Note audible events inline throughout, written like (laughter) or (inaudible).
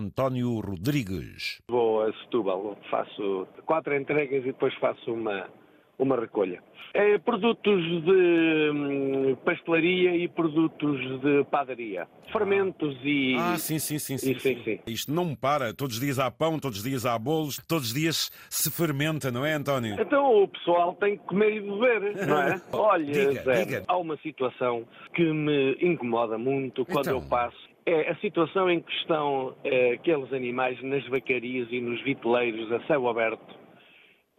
António Rodrigues. Vou a Setúbal, faço quatro entregas e depois faço uma, uma recolha. É, produtos de hum, pastelaria e produtos de padaria. Fermentos e. Ah, sim, sim, sim, sim, e- sim, sim. Isto não para. Todos os dias há pão, todos os dias há bolos, todos os dias se fermenta, não é, António? Então o pessoal tem que comer e beber, não é? (laughs) Olha, Diga, Zé, diga. há uma situação que me incomoda muito quando Então. eu passo. É a situação em que estão eh, aqueles animais nas vacarias e nos viteleiros a céu aberto,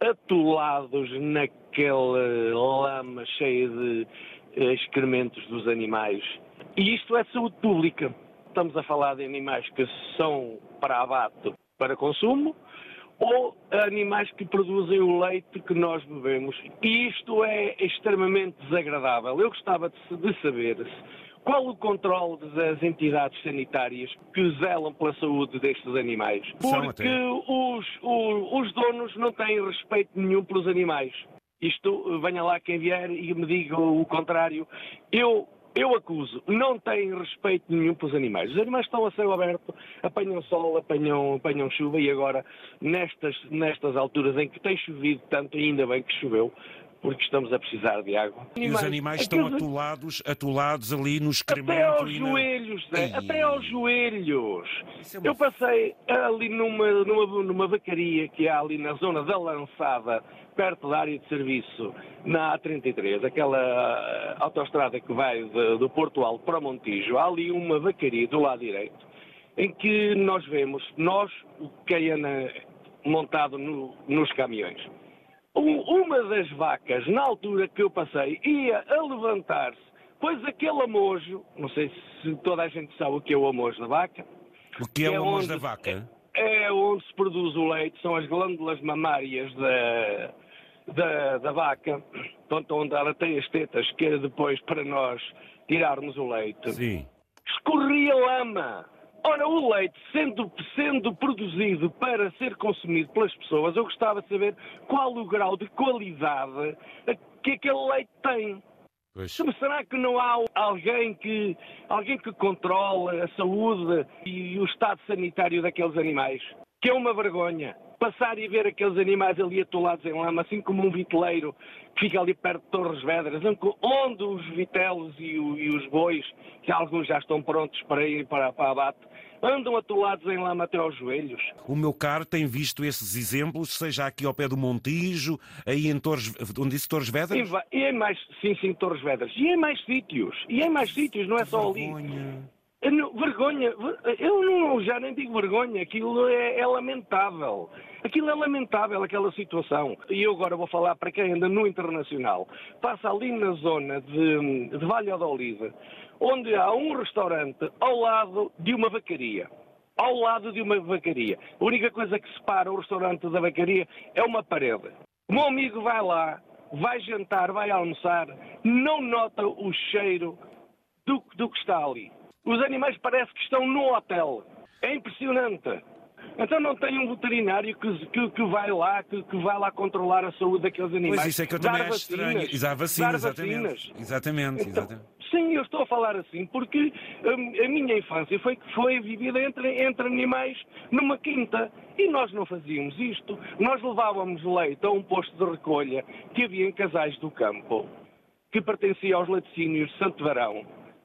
atolados naquela lama cheia de eh, excrementos dos animais. E isto é saúde pública. Estamos a falar de animais que são para abate para consumo ou animais que produzem o leite que nós bebemos. E isto é extremamente desagradável. Eu gostava de saber se- qual o controle das entidades sanitárias que zelam pela saúde destes animais. Porque os, o- os donos não têm respeito nenhum pelos animais. Isto, venha lá quem vier e me diga o contrário. Eu, eu acuso, não têm respeito nenhum pelos animais. Os animais estão a céu aberto, apanham sol, apanham, apanham chuva e agora, nestas, nestas alturas em que tem chovido tanto, ainda bem que choveu, porque estamos a precisar de água. E os animais estão aqueles- atolados, atolados ali no até excremento aos e na... joelhos, Zé, Ai. até aos joelhos. É uma Eu passei ali numa, numa, numa vacaria que há ali na zona da Lançada, perto da área de serviço, na A33, aquela ah, autoestrada que vai de- do Porto Alto para Montijo. Há ali uma vacaria do lado direito, em que nós vemos, nós, o anda montado no- nos caminhões. Um- uma das vacas, na altura que eu passei, ia a levantar-se, pois aquele amojo, não sei se toda a gente sabe o que é o amojo da vaca, O que é é o amojo da vaca? é onde se produz o leite, são as glândulas mamárias da, da, da vaca, onde ela tem as tetas, que é depois para nós tirarmos o leite Sim. escorria lama. Ora, o leite, sendo, sendo produzido para ser consumido pelas pessoas, eu gostava de saber qual o grau de qualidade que aquele leite tem. Pois. Será que não há alguém que, alguém que controle a saúde e o estado sanitário daqueles animais? Que é uma vergonha. Passar e ver aqueles animais ali atolados em lama, assim como um viteleiro que fica ali perto de Torres Vedras, onde os vitelos e, o- e os bois, que alguns já estão prontos para ir para, para abate, andam atolados em lama até aos joelhos. O meu caro tem visto esses exemplos, seja aqui ao pé do Montijo, aí em Torres, onde disse Torres Vedras? vai- e em mais, sim, sim, Torres Vedras. E em mais sítios. E em mais sítios, não é só ali. Vergonha. Não- Vergonha, ver- eu não, já nem digo vergonha, aquilo é, é lamentável. Aquilo é lamentável, aquela situação. E eu agora vou falar para quem anda no Internacional. Passa ali na zona de, de Valladolid, onde há um restaurante ao lado de uma vacaria. Ao lado de uma vacaria. A única coisa que separa o restaurante da vacaria é uma parede. O meu amigo vai lá, vai jantar, vai almoçar, não nota o cheiro do, do que está ali. Os animais parece que estão no hotel. É impressionante. Então não tem um veterinário que, que, que vai lá, que, que vai lá controlar a saúde daqueles animais. Pois isso é que eu Dar também acho estranho. Exato, vacina, exatamente. vacinas. Exatamente, Então, exatamente. sim, eu estou a falar assim porque hum, a, minha infância foi, foi vivida entre, entre animais numa quinta e nós não fazíamos isto. Nós levávamos leite a um posto de recolha que havia em Casais do Campo, que pertencia aos laticínios de Santo Varão.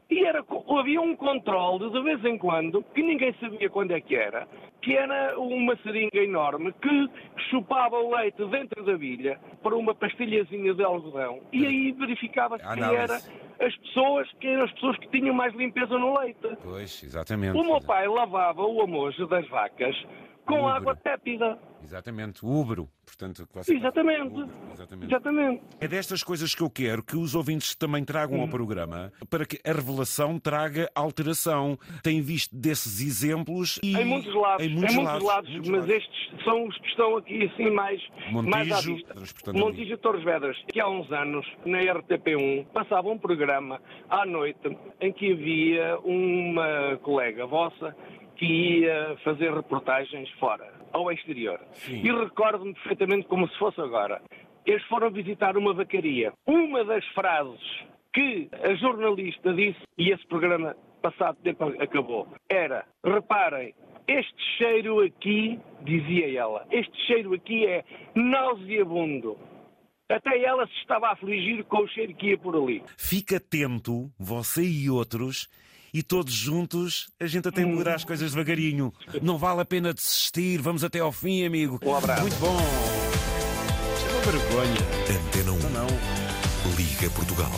E era, havia um controle de vez em quando, que ninguém sabia quando é que era, que era uma seringa enorme que chupava o leite dentro da bilha para uma pastilhazinha de algodão e aí verificava-se era as pessoas, quem eram as pessoas que tinham mais limpeza no leite. Pois, exatamente. O meu pai lavava o amojo das vacas com Ubre. água tépida. Exatamente, o Ubro. Portanto, você- Exatamente. Ubro, exatamente. Exatamente. É destas coisas que eu quero que os ouvintes também tragam Hum. ao programa para que a revelação traga alteração. Tem visto desses exemplos e Em muitos lados, em muitos lados, lados, muitos mas lados. estes são os que estão aqui assim mais, Montijo, mais à vista. Montijo e Torres Vedras, que há uns anos, na RTP1, passava um programa à noite em que havia uma colega vossa que ia fazer reportagens fora, ao exterior. Sim. E recordo-me perfeitamente como se fosse agora. Eles foram visitar uma vacaria. Uma das frases que a jornalista disse, e esse programa passado tempo acabou, era, reparem, Este cheiro aqui, dizia ela, este cheiro aqui é nauseabundo. Até ela se estava a afligir com o cheiro que ia por ali. Fique atento, você e outros, e todos juntos a gente até melhorar as coisas devagarinho. Não vale a pena desistir, vamos até ao fim, amigo. Um abraço. Muito bom. Isto é uma vergonha. Antena 1. Não, não. Liga Portugal.